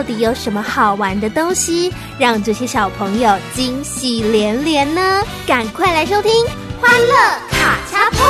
到底有什么好玩的东西，让这些小朋友惊喜连连呢？赶快来收听《欢乐卡恰碰》。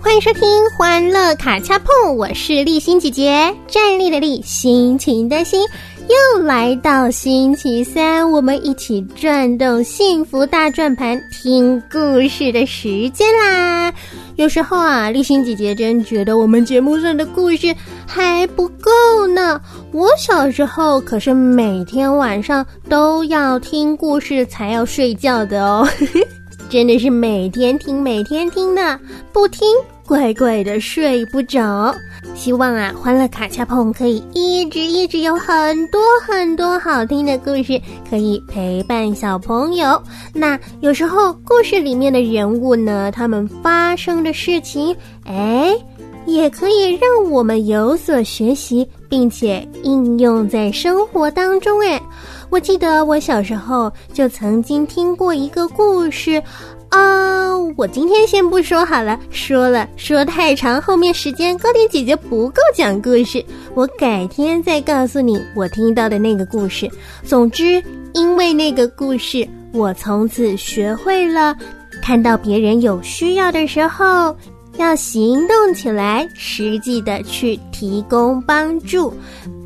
欢迎收听《欢乐卡恰碰》，我是立新姐姐，站立的立，心情的心，又来到星期三，我们一起转动幸福大转盘，听故事的时间啦。有时候啊，立新姐姐真觉得我们节目上的故事还不够呢。我小时候可是每天晚上都要听故事才要睡觉的哦，真的是每天听每天听的，不听。乖乖的睡不着，希望啊，欢乐卡恰碰可以一直一直有很多很多好听的故事，可以陪伴小朋友。那有时候故事里面的人物呢，他们发生的事情，哎，也可以让我们有所学习，并且应用在生活当中。哎，我记得我小时候就曾经听过一个故事。啊，我今天先不说好了，说了说太长，后面时间高点姐姐不够讲故事，我改天再告诉你我听到的那个故事。总之，因为那个故事，我从此学会了看到别人有需要的时候，要行动起来，实际的去提供帮助。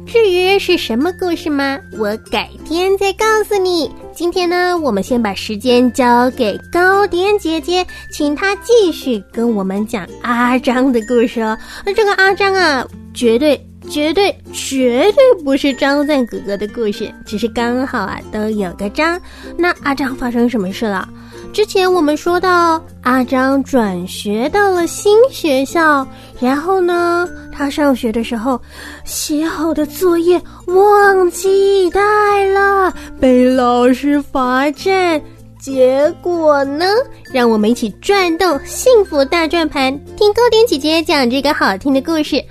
至于是什么故事吗？我改天再告诉你。今天呢，我们先把时间交给高点姐姐，请她继续跟我们讲阿张的故事哦。那这个阿张啊，绝对、绝对、绝对不是张赞哥哥的故事，只是刚好啊都有个张。那阿张发生什么事了？之前我们说到，阿张转学到了新学校，然后呢，他上学的时候写好的作业忘记带了，被老师罚站。结果呢，让我们一起转动幸福大转盘，听高点姐姐讲这个好听的故事。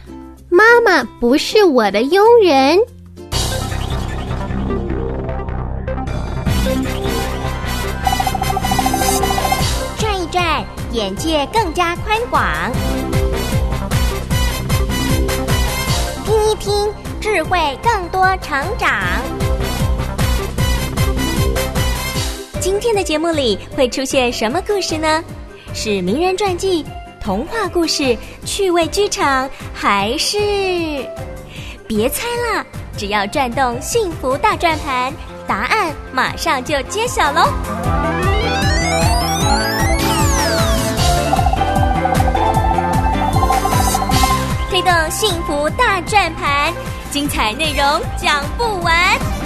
妈妈不是我的佣人。眼界更加宽广，听一听，智慧更多成长。今天的节目里会出现什么故事呢？是名人传记、童话故事、趣味剧场，还是？别猜了，只要转动幸福大转盘，答案马上就揭晓喽！的幸福大转盘，精彩内容讲不完。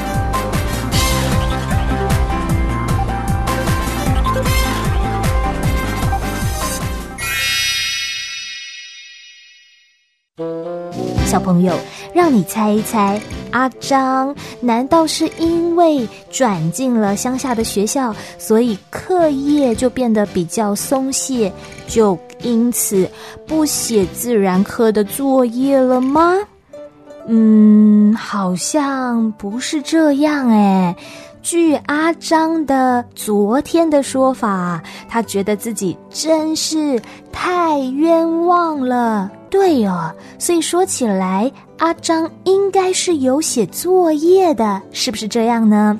小朋友，让你猜一猜，阿张难道是因为转进了乡下的学校，所以课业就变得比较松懈，就因此不写自然课的作业了吗？嗯，好像不是这样哎。据阿张的昨天的说法，他觉得自己真是太冤枉了。对哦，所以说起来，阿张应该是有写作业的，是不是这样呢？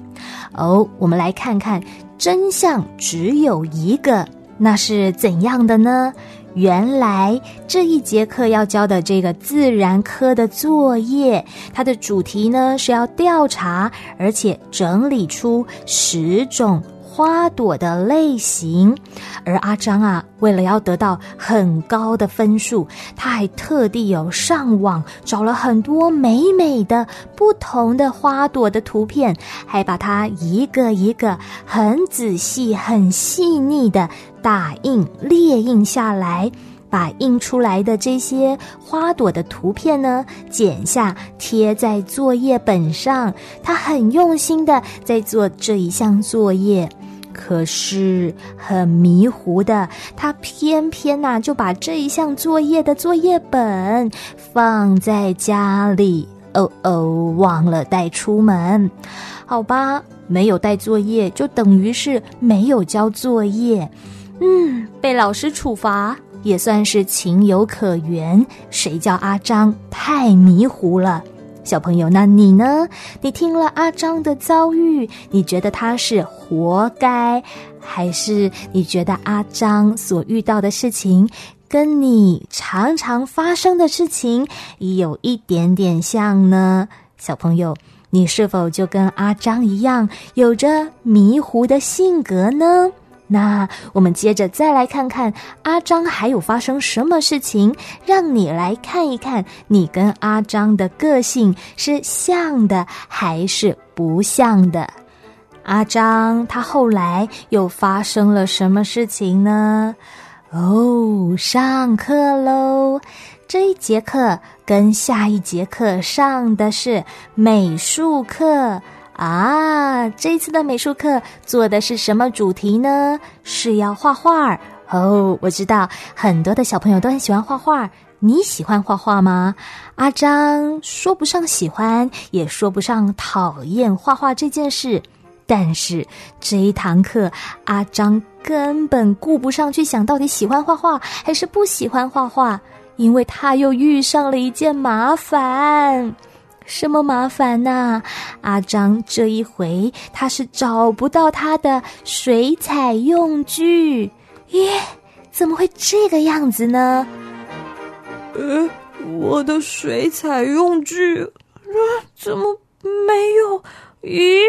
哦，我们来看看真相，只有一个，那是怎样的呢？原来这一节课要教的这个自然科的作业，它的主题呢是要调查，而且整理出十种花朵的类型。而阿张啊，为了要得到很高的分数，他还特地有上网找了很多美美的不同的花朵的图片，还把它一个一个很仔细、很细腻的打印列印下来，把印出来的这些花朵的图片呢剪下贴在作业本上。他很用心的在做这一项作业。可是很迷糊的，他偏偏呐就把这一项作业的作业本放在家里，哦哦，忘了带出门。好吧，没有带作业就等于是没有交作业，嗯，被老师处罚也算是情有可原。谁叫阿张太迷糊了？小朋友，那你呢？你听了阿张的遭遇，你觉得他是活该，还是你觉得阿张所遇到的事情跟你常常发生的事情有一点点像呢？小朋友，你是否就跟阿张一样，有着迷糊的性格呢？那我们接着再来看看阿张还有发生什么事情，让你来看一看，你跟阿张的个性是像的还是不像的？阿张他后来又发生了什么事情呢？哦，上课喽！这一节课跟下一节课上的是美术课。啊，这次的美术课做的是什么主题呢？是要画画哦。我知道很多的小朋友都很喜欢画画，你喜欢画画吗？阿张说不上喜欢，也说不上讨厌画画这件事，但是这一堂课，阿张根本顾不上去想到底喜欢画画还是不喜欢画画，因为他又遇上了一件麻烦。什么麻烦呐？阿张这一回他是找不到他的水彩用具，耶？怎么会这个样子呢？呃，我的水彩用具，啊，怎么没有？咦，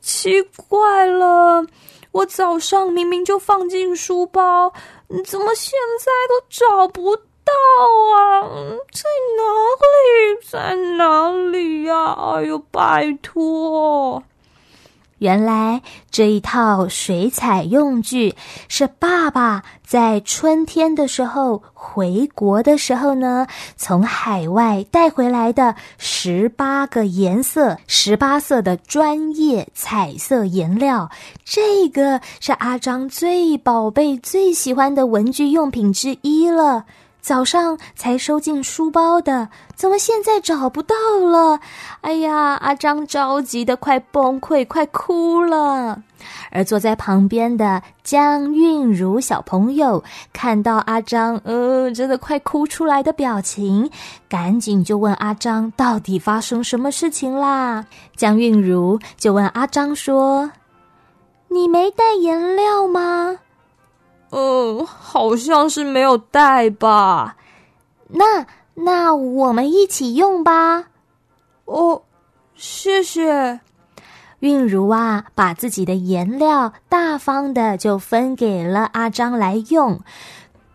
奇怪了，我早上明明就放进书包，怎么现在都找不？到啊，在哪里？在哪里呀？哎呦，拜托！原来这一套水彩用具是爸爸在春天的时候回国的时候呢，从海外带回来的十八个颜色、十八色的专业彩色颜料。这个是阿张最宝贝、最喜欢的文具用品之一了。早上才收进书包的，怎么现在找不到了？哎呀，阿张着急的快崩溃，快哭了。而坐在旁边的江韵如小朋友看到阿张，呃，真的快哭出来的表情，赶紧就问阿张到底发生什么事情啦？江韵如就问阿张说：“你没带颜料吗？”嗯，好像是没有带吧。那那我们一起用吧。哦，谢谢。韵如啊，把自己的颜料大方的就分给了阿张来用。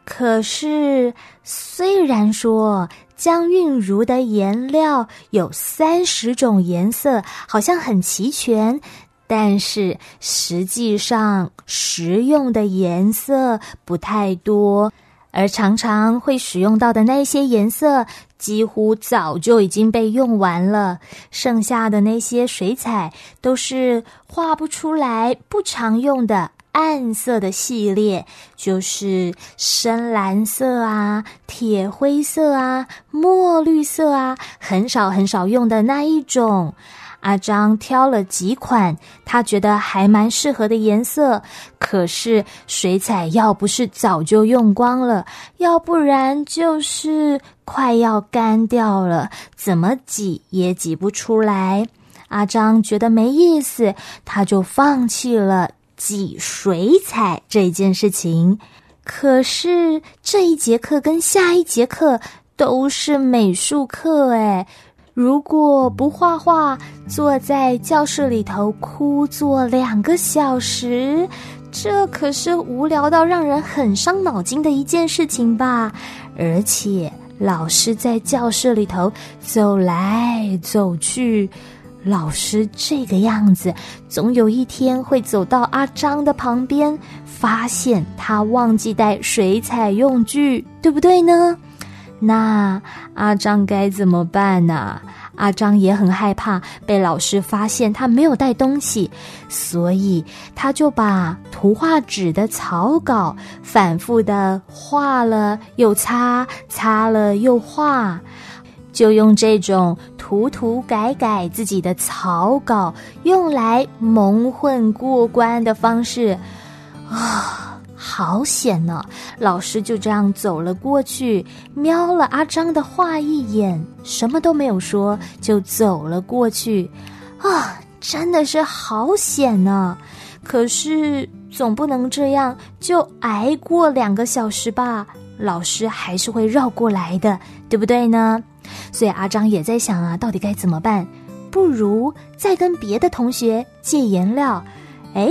可是，虽然说江韵如的颜料有三十种颜色，好像很齐全。但是实际上，实用的颜色不太多，而常常会使用到的那些颜色，几乎早就已经被用完了。剩下的那些水彩，都是画不出来、不常用的暗色的系列，就是深蓝色啊、铁灰色啊、墨绿色啊，很少很少用的那一种。阿张挑了几款他觉得还蛮适合的颜色，可是水彩要不是早就用光了，要不然就是快要干掉了，怎么挤也挤不出来。阿张觉得没意思，他就放弃了挤水彩这件事情。可是这一节课跟下一节课都是美术课，哎，如果不画画，坐在教室里头枯坐两个小时，这可是无聊到让人很伤脑筋的一件事情吧？而且老师在教室里头走来走去。老师这个样子，总有一天会走到阿张的旁边，发现他忘记带水彩用具，对不对呢？那阿张该怎么办呢？阿张也很害怕被老师发现他没有带东西，所以他就把图画纸的草稿反复的画了又擦，擦了又画。就用这种涂涂改改自己的草稿，用来蒙混过关的方式，啊，好险呢！老师就这样走了过去，瞄了阿张的画一眼，什么都没有说，就走了过去。啊，真的是好险呢！可是总不能这样就挨过两个小时吧？老师还是会绕过来的，对不对呢？所以阿张也在想啊，到底该怎么办？不如再跟别的同学借颜料。哎，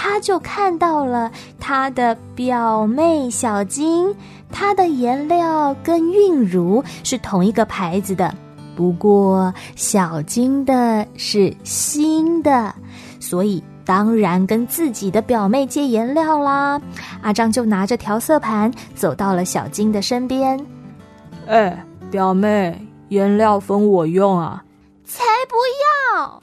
他就看到了他的表妹小金，她的颜料跟韵如是同一个牌子的，不过小金的是新的，所以当然跟自己的表妹借颜料啦。阿张就拿着调色盘走到了小金的身边，哎。表妹，颜料分我用啊！才不要！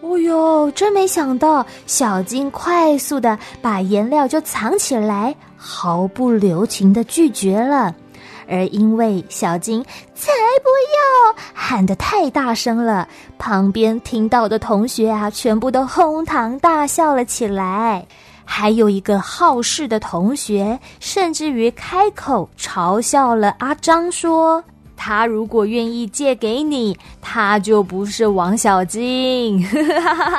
哦呦，真没想到，小金快速的把颜料就藏起来，毫不留情的拒绝了。而因为小金才不要喊得太大声了，旁边听到的同学啊，全部都哄堂大笑了起来。还有一个好事的同学，甚至于开口嘲笑了阿张，说。他如果愿意借给你，他就不是王小金。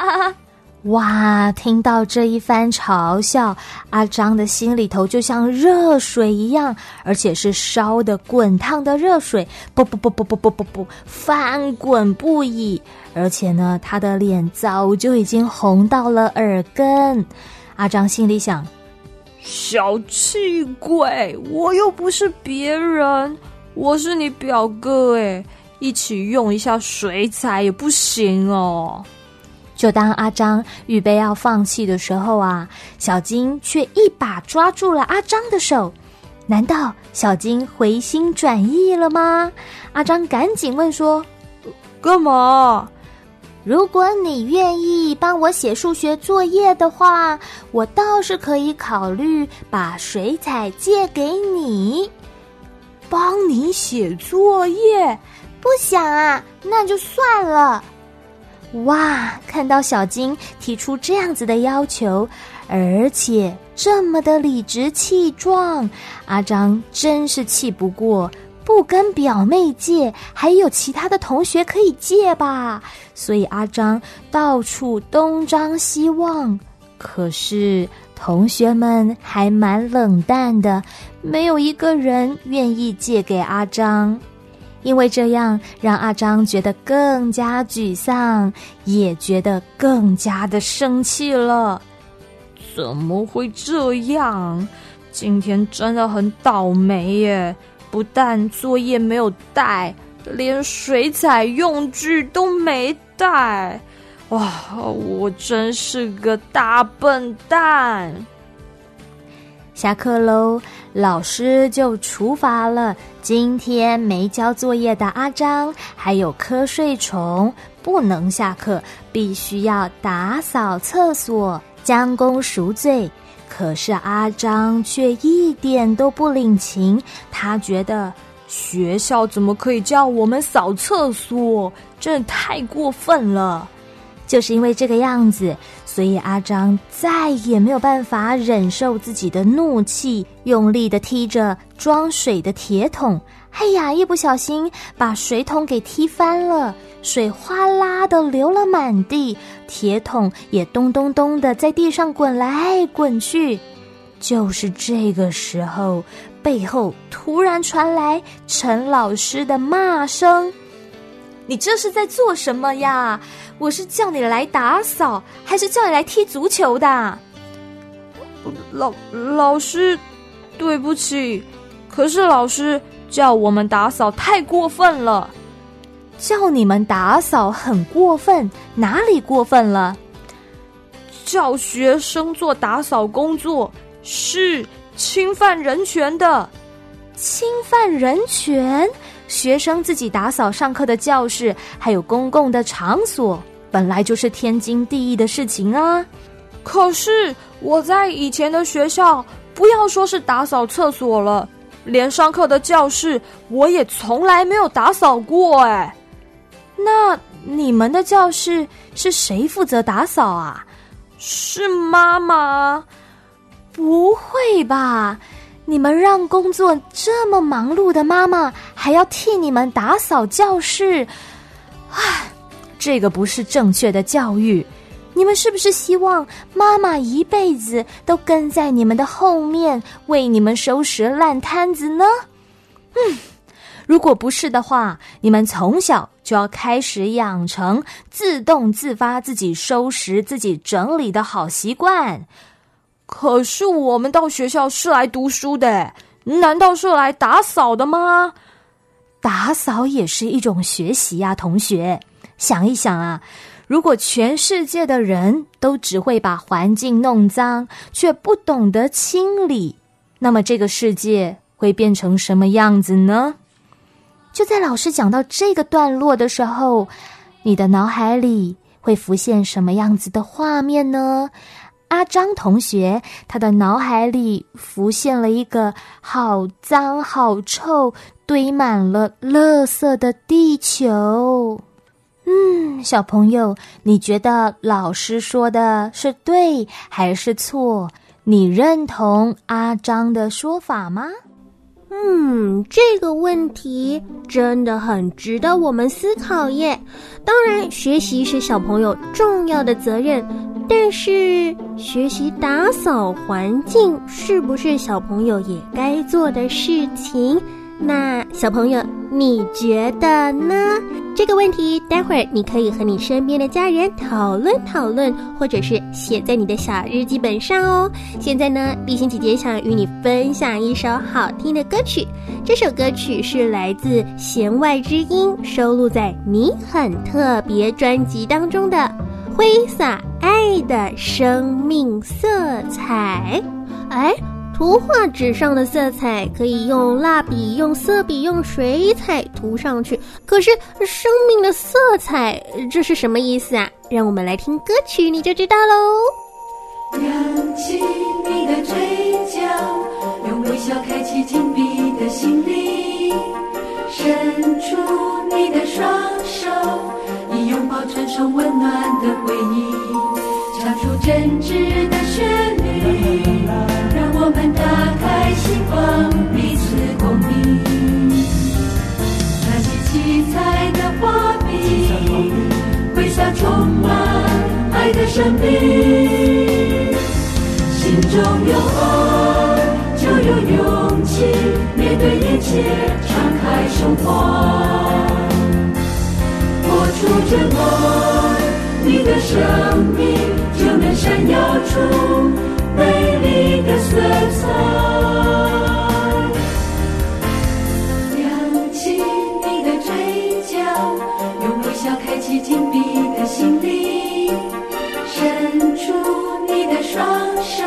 哇！听到这一番嘲笑，阿张的心里头就像热水一样，而且是烧的滚烫的热水，不不不不不不不不翻滚不已。而且呢，他的脸早就已经红到了耳根。阿张心里想：小气鬼，我又不是别人。我是你表哥哎，一起用一下水彩也不行哦。就当阿张预备要放弃的时候啊，小金却一把抓住了阿张的手。难道小金回心转意了吗？阿张赶紧问说：“干嘛？如果你愿意帮我写数学作业的话，我倒是可以考虑把水彩借给你。”帮你写作业，不想啊，那就算了。哇，看到小金提出这样子的要求，而且这么的理直气壮，阿张真是气不过，不跟表妹借，还有其他的同学可以借吧？所以阿张到处东张西望，可是。同学们还蛮冷淡的，没有一个人愿意借给阿张，因为这样让阿张觉得更加沮丧，也觉得更加的生气了。怎么会这样？今天真的很倒霉耶！不但作业没有带，连水彩用具都没带。哇，我真是个大笨蛋！下课喽，老师就处罚了今天没交作业的阿张，还有瞌睡虫，不能下课，必须要打扫厕所，将功赎罪。可是阿张却一点都不领情，他觉得学校怎么可以叫我们扫厕所？这太过分了。就是因为这个样子，所以阿张再也没有办法忍受自己的怒气，用力的踢着装水的铁桶。哎呀，一不小心把水桶给踢翻了，水哗啦的流了满地，铁桶也咚咚咚的在地上滚来滚去。就是这个时候，背后突然传来陈老师的骂声：“你这是在做什么呀？我是叫你来打扫，还是叫你来踢足球的？”老老师，对不起，可是老师叫我们打扫太过分了。叫你们打扫很过分，哪里过分了？叫学生做打扫工作是侵犯人权的，侵犯人权？学生自己打扫上课的教室，还有公共的场所，本来就是天经地义的事情啊。可是我在以前的学校，不要说是打扫厕所了，连上课的教室我也从来没有打扫过。哎，那你们的教室是谁负责打扫啊？是妈妈？不会吧？你们让工作这么忙碌的妈妈还要替你们打扫教室？唉，这个不是正确的教育。你们是不是希望妈妈一辈子都跟在你们的后面为你们收拾烂摊子呢？嗯，如果不是的话，你们从小就要开始养成自动自发、自己收拾、自己整理的好习惯。可是我们到学校是来读书的，难道是来打扫的吗？打扫也是一种学习呀，同学，想一想啊。如果全世界的人都只会把环境弄脏，却不懂得清理，那么这个世界会变成什么样子呢？就在老师讲到这个段落的时候，你的脑海里会浮现什么样子的画面呢？阿张同学，他的脑海里浮现了一个好脏、好臭、堆满了垃圾的地球。嗯，小朋友，你觉得老师说的是对还是错？你认同阿张的说法吗？嗯，这个问题真的很值得我们思考耶。当然，学习是小朋友重要的责任，但是学习打扫环境是不是小朋友也该做的事情？那小朋友，你觉得呢？这个问题，待会儿你可以和你身边的家人讨论讨论，或者是写在你的小日记本上哦。现在呢，立新姐姐想与你分享一首好听的歌曲，这首歌曲是来自弦外之音，收录在《你很特别》专辑当中的《挥洒爱的生命色彩》。哎。图画纸上的色彩可以用蜡笔、用色笔、用水彩涂上去，可是生命的色彩，这是什么意思啊？让我们来听歌曲，你就知道喽。扬起你的嘴角，用微笑开启紧闭的心灵，伸出你的双手，拥抱传送温暖的回忆，唱出真挚的旋律。让我们打开心房，彼此共鸣。那些七彩的画笔，挥洒充满爱的生命。心中有爱，就有勇气，面对一切，敞开胸怀。活出真爱，你的生命就能闪耀出。美丽的色彩，扬起你的嘴角，用微笑开启紧闭的心灵，伸出你的双手，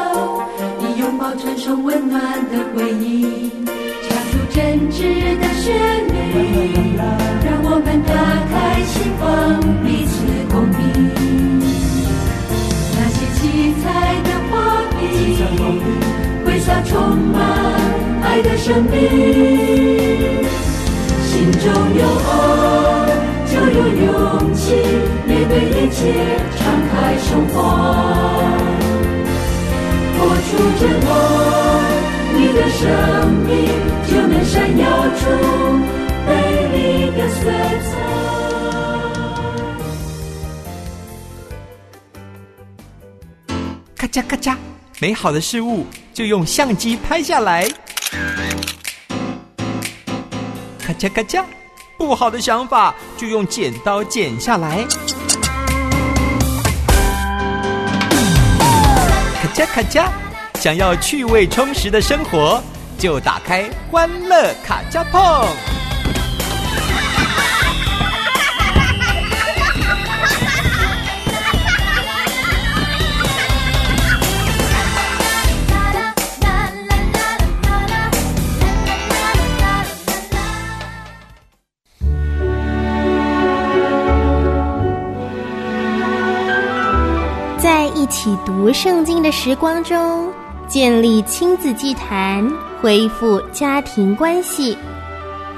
以拥抱传送温暖的回忆，真挚的旋律，让我们打开心房，彼此共鸣。那些七彩的画笔。挥洒充满爱的生命，心中有爱就有勇气，面对一切敞开胸怀，活出真爱，你的生命咔嚓咔嚓。美好的事物就用相机拍下来。咔嚓咔嚓，不好的想法就用剪刀剪下来。咔嚓咔嚓，想要趣味充实的生活，就打开欢乐卡加碰。在一起读圣经的时光中，建立亲子祭坛，恢复家庭关系，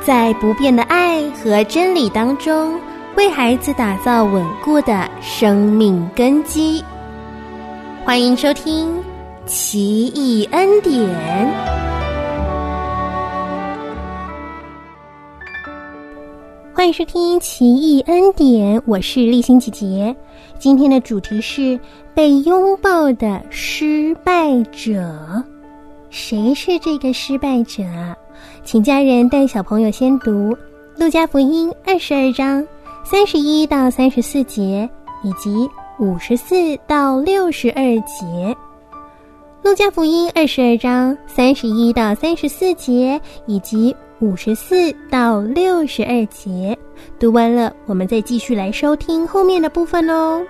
在不变的爱和真理当中，为孩子打造稳固的生命根基。欢迎收听《奇异恩典》。欢迎收听《奇异恩典》，我是立新姐姐。今天的主题是被拥抱的失败者。谁是这个失败者啊？请家人带小朋友先读《路加福音》二十二章三十一到三十四节，以及五十四到六十二节。《路加福音》二十二章三十一到三十四节，以及五十四到六十二节，读完了，我们再继续来收听后面的部分哦。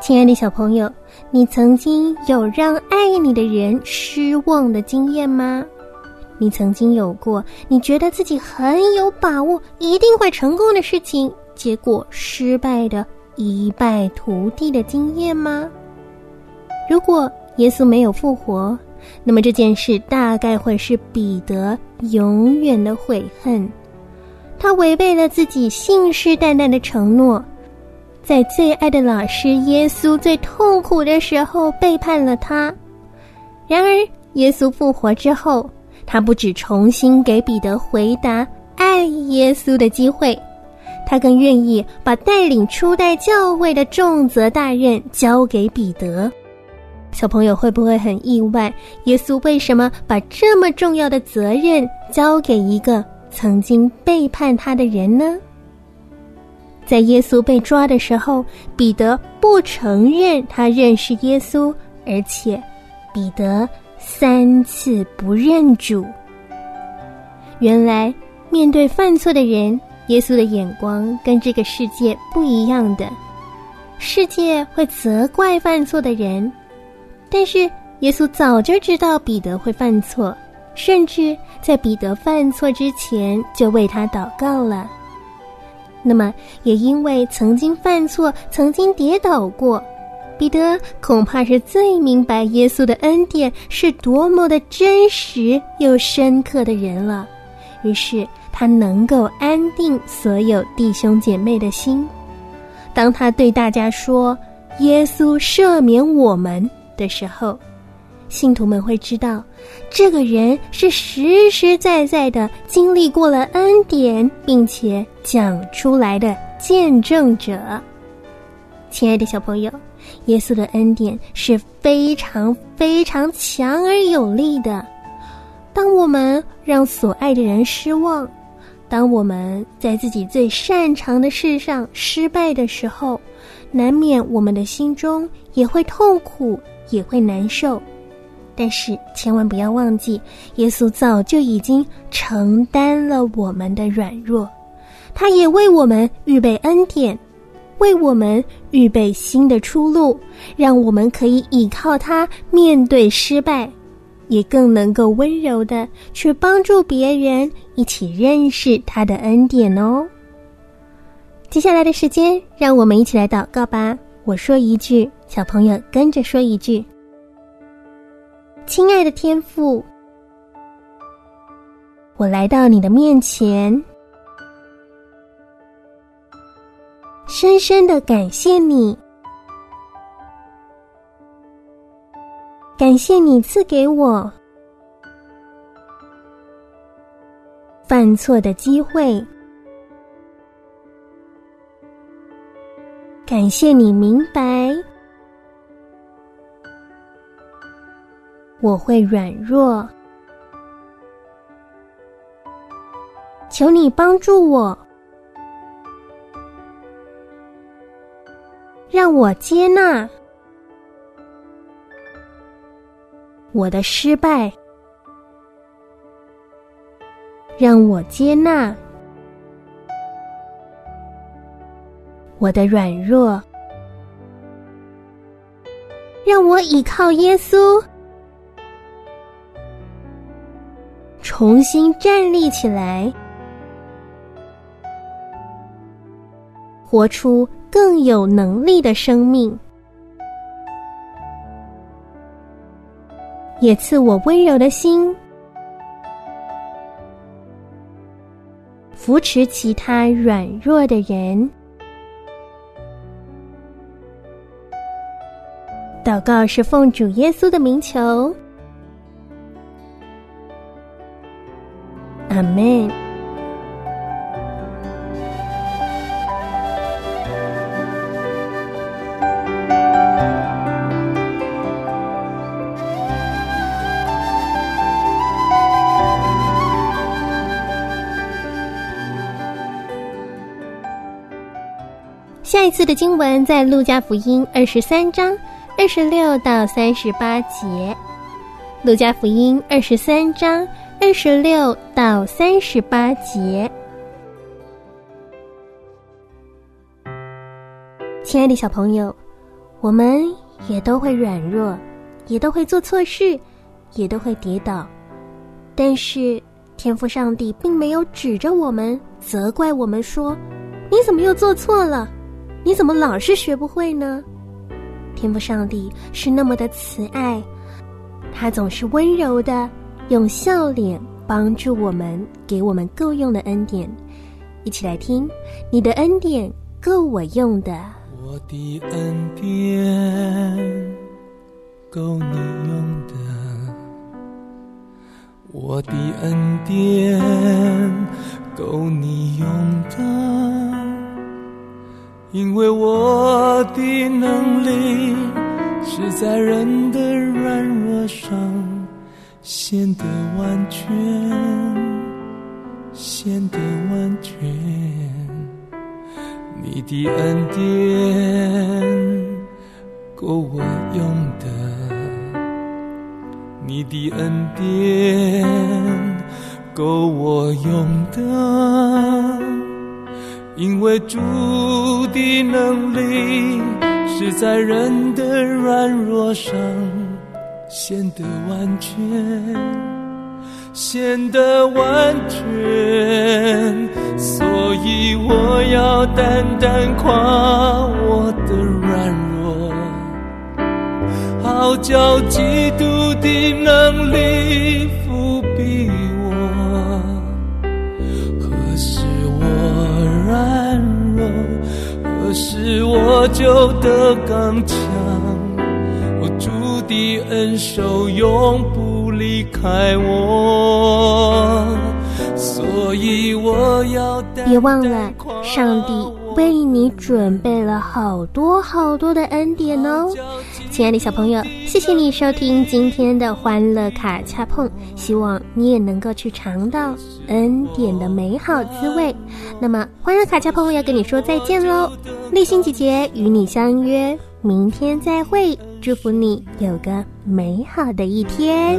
亲爱的小朋友，你曾经有让爱你的人失望的经验吗？你曾经有过你觉得自己很有把握，一定会成功的事情，结果失败的一败涂地的经验吗？如果耶稣没有复活，那么这件事大概会是彼得永远的悔恨。他违背了自己信誓旦旦的承诺。在最爱的老师耶稣最痛苦的时候背叛了他。然而，耶稣复活之后，他不止重新给彼得回答爱耶稣的机会，他更愿意把带领初代教会的重责大任交给彼得。小朋友会不会很意外？耶稣为什么把这么重要的责任交给一个曾经背叛他的人呢？在耶稣被抓的时候，彼得不承认他认识耶稣，而且彼得三次不认主。原来，面对犯错的人，耶稣的眼光跟这个世界不一样的。世界会责怪犯错的人，但是耶稣早就知道彼得会犯错，甚至在彼得犯错之前就为他祷告了。那么，也因为曾经犯错、曾经跌倒过，彼得恐怕是最明白耶稣的恩典是多么的真实又深刻的人了。于是，他能够安定所有弟兄姐妹的心。当他对大家说“耶稣赦免我们”的时候，信徒们会知道，这个人是实实在在的经历过了恩典，并且讲出来的见证者。亲爱的小朋友，耶稣的恩典是非常非常强而有力的。当我们让所爱的人失望，当我们在自己最擅长的事上失败的时候，难免我们的心中也会痛苦，也会难受。但是千万不要忘记，耶稣早就已经承担了我们的软弱，他也为我们预备恩典，为我们预备新的出路，让我们可以依靠他面对失败，也更能够温柔的去帮助别人，一起认识他的恩典哦。接下来的时间，让我们一起来祷告吧。我说一句，小朋友跟着说一句。亲爱的天父，我来到你的面前，深深的感谢你，感谢你赐给我犯错的机会，感谢你明白，我会软弱，求你帮助我，让我接纳我的失败，让我接纳。我的软弱，让我倚靠耶稣，重新站立起来，活出更有能力的生命，也赐我温柔的心，扶持其他软弱的人。祷告是奉主耶稣的名求，的经文在路加福音二十三章。二十六到三十八节，《路加福音》二十三章二十六到三十八节。亲爱的小朋友，我们也都会软弱，也都会做错事，也都会跌倒。但是天父上帝并没有指着我们责怪我们说：“你怎么又做错了？你怎么老是学不会呢？”天赋上帝是那么的慈爱，他总是温柔的用笑脸帮助我们，给我们够用的恩典。一起来听，你的恩典够我用的。我的恩典够你用的，我的恩典够你用的。因为我的能力是在人的软弱上显得完全，显得完全。你的恩典够我用的，你的恩典够我用的。因为主的能力是在人的软弱上显得完全，显得完全，所以我要单单夸我的软弱，好叫基督的能力何时我就得刚强？我主的恩手永不离开我，所以我要别忘了上帝。为你准备了好多好多的恩典哦，亲爱的小朋友，谢谢你收听今天的欢乐卡恰碰，希望你也能够去尝到恩典的美好滋味。那么，欢乐卡恰碰要跟你说再见喽，立心姐姐与你相约明天再会，祝福你有个美好的一天。